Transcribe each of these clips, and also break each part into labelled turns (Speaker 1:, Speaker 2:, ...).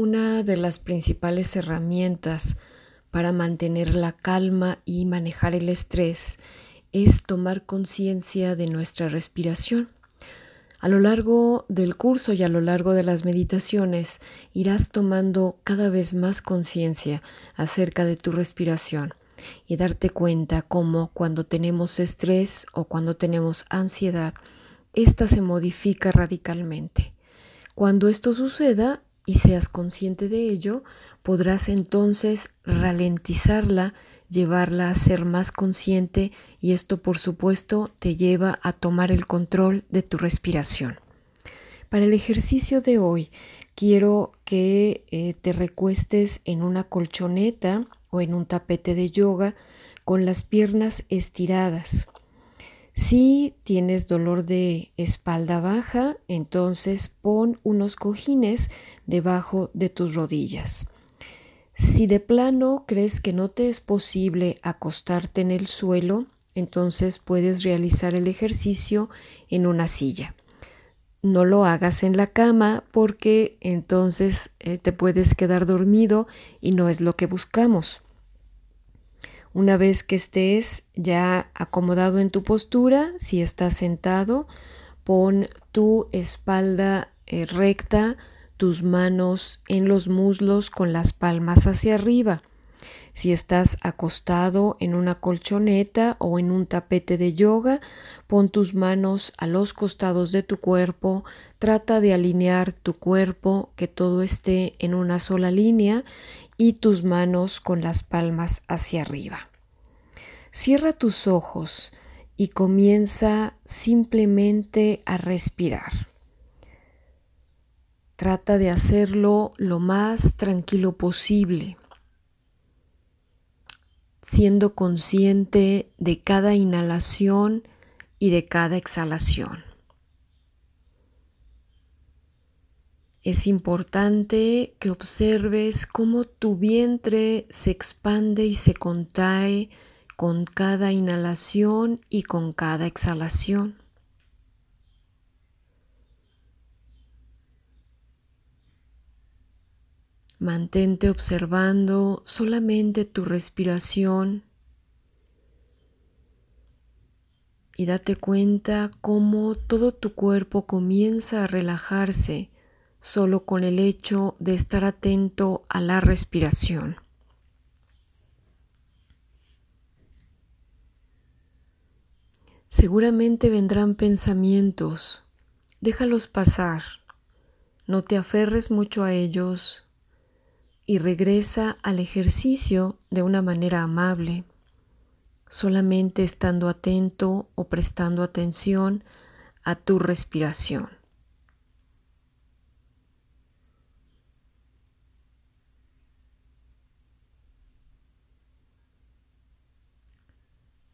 Speaker 1: Una de las principales herramientas para mantener la calma y manejar el estrés es tomar conciencia de nuestra respiración. A lo largo del curso y a lo largo de las meditaciones irás tomando cada vez más conciencia acerca de tu respiración y darte cuenta cómo cuando tenemos estrés o cuando tenemos ansiedad, ésta se modifica radicalmente. Cuando esto suceda y seas consciente de ello, podrás entonces ralentizarla, llevarla a ser más consciente y esto por supuesto te lleva a tomar el control de tu respiración. Para el ejercicio de hoy quiero que eh, te recuestes en una colchoneta o en un tapete de yoga con las piernas estiradas. Si tienes dolor de espalda baja, entonces pon unos cojines debajo de tus rodillas. Si de plano crees que no te es posible acostarte en el suelo, entonces puedes realizar el ejercicio en una silla. No lo hagas en la cama porque entonces eh, te puedes quedar dormido y no es lo que buscamos. Una vez que estés ya acomodado en tu postura, si estás sentado, pon tu espalda eh, recta, tus manos en los muslos con las palmas hacia arriba. Si estás acostado en una colchoneta o en un tapete de yoga, pon tus manos a los costados de tu cuerpo, trata de alinear tu cuerpo, que todo esté en una sola línea y tus manos con las palmas hacia arriba. Cierra tus ojos y comienza simplemente a respirar. Trata de hacerlo lo más tranquilo posible, siendo consciente de cada inhalación y de cada exhalación. Es importante que observes cómo tu vientre se expande y se contrae con cada inhalación y con cada exhalación. Mantente observando solamente tu respiración y date cuenta cómo todo tu cuerpo comienza a relajarse solo con el hecho de estar atento a la respiración. Seguramente vendrán pensamientos, déjalos pasar, no te aferres mucho a ellos, y regresa al ejercicio de una manera amable, solamente estando atento o prestando atención a tu respiración.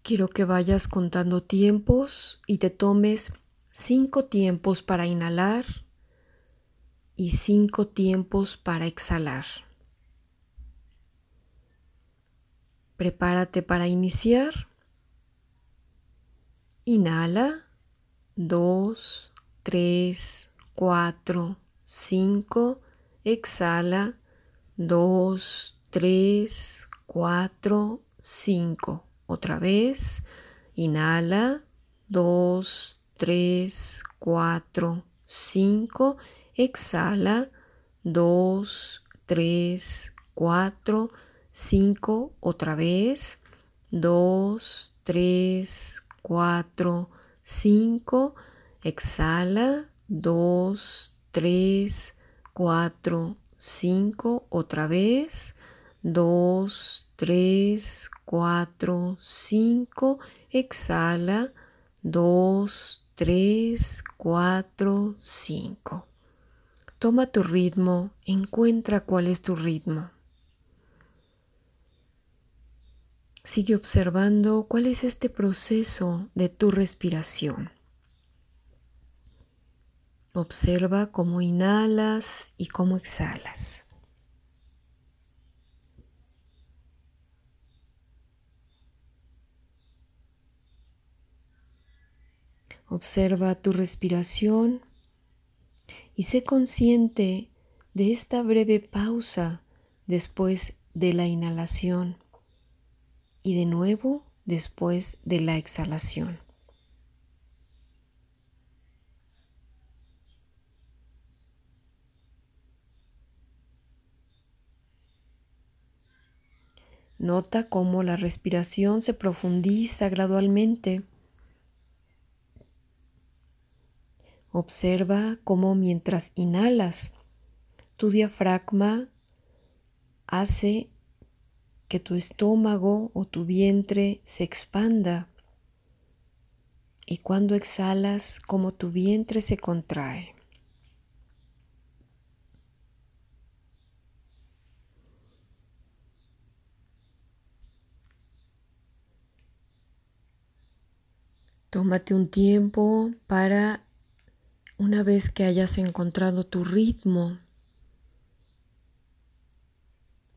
Speaker 1: Quiero que vayas contando tiempos y te tomes cinco tiempos para inhalar y cinco tiempos para exhalar. Prepárate para iniciar. Inhala. 2, 3, 4, 5. Exhala. 2, 3, 4, 5. Otra vez. Inhala. 2, 3, 4, 5. Exhala. 2, 3, 4, 5. 5 otra vez, 2, 3, 4, 5, exhala, 2, 3, 4, 5, otra vez, 2, 3, 4, 5, exhala, 2, 3, 4, 5. Toma tu ritmo, encuentra cuál es tu ritmo. Sigue observando cuál es este proceso de tu respiración. Observa cómo inhalas y cómo exhalas. Observa tu respiración y sé consciente de esta breve pausa después de la inhalación y de nuevo después de la exhalación. Nota cómo la respiración se profundiza gradualmente. Observa cómo mientras inhalas, tu diafragma hace que tu estómago o tu vientre se expanda y cuando exhalas como tu vientre se contrae. Tómate un tiempo para, una vez que hayas encontrado tu ritmo,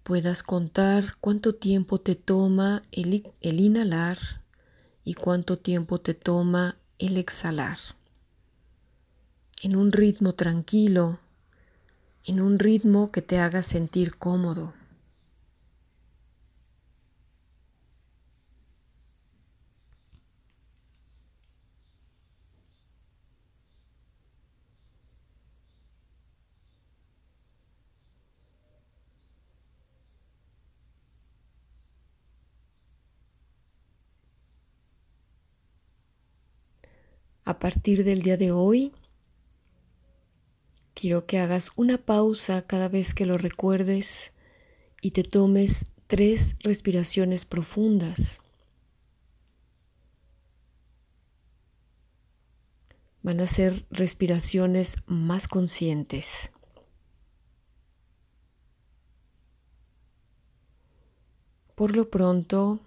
Speaker 1: puedas contar cuánto tiempo te toma el, el inhalar y cuánto tiempo te toma el exhalar. En un ritmo tranquilo, en un ritmo que te haga sentir cómodo. A partir del día de hoy, quiero que hagas una pausa cada vez que lo recuerdes y te tomes tres respiraciones profundas. Van a ser respiraciones más conscientes. Por lo pronto,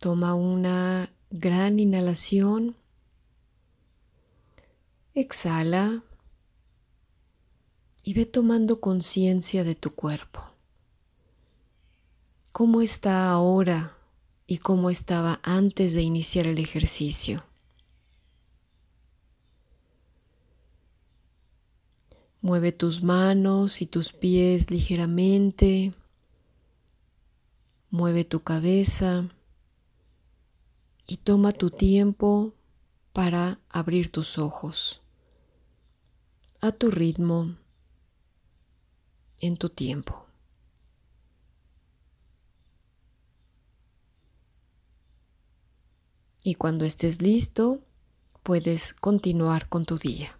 Speaker 1: toma una gran inhalación Exhala y ve tomando conciencia de tu cuerpo. ¿Cómo está ahora y cómo estaba antes de iniciar el ejercicio? Mueve tus manos y tus pies ligeramente. Mueve tu cabeza y toma tu tiempo para abrir tus ojos a tu ritmo, en tu tiempo. Y cuando estés listo, puedes continuar con tu día.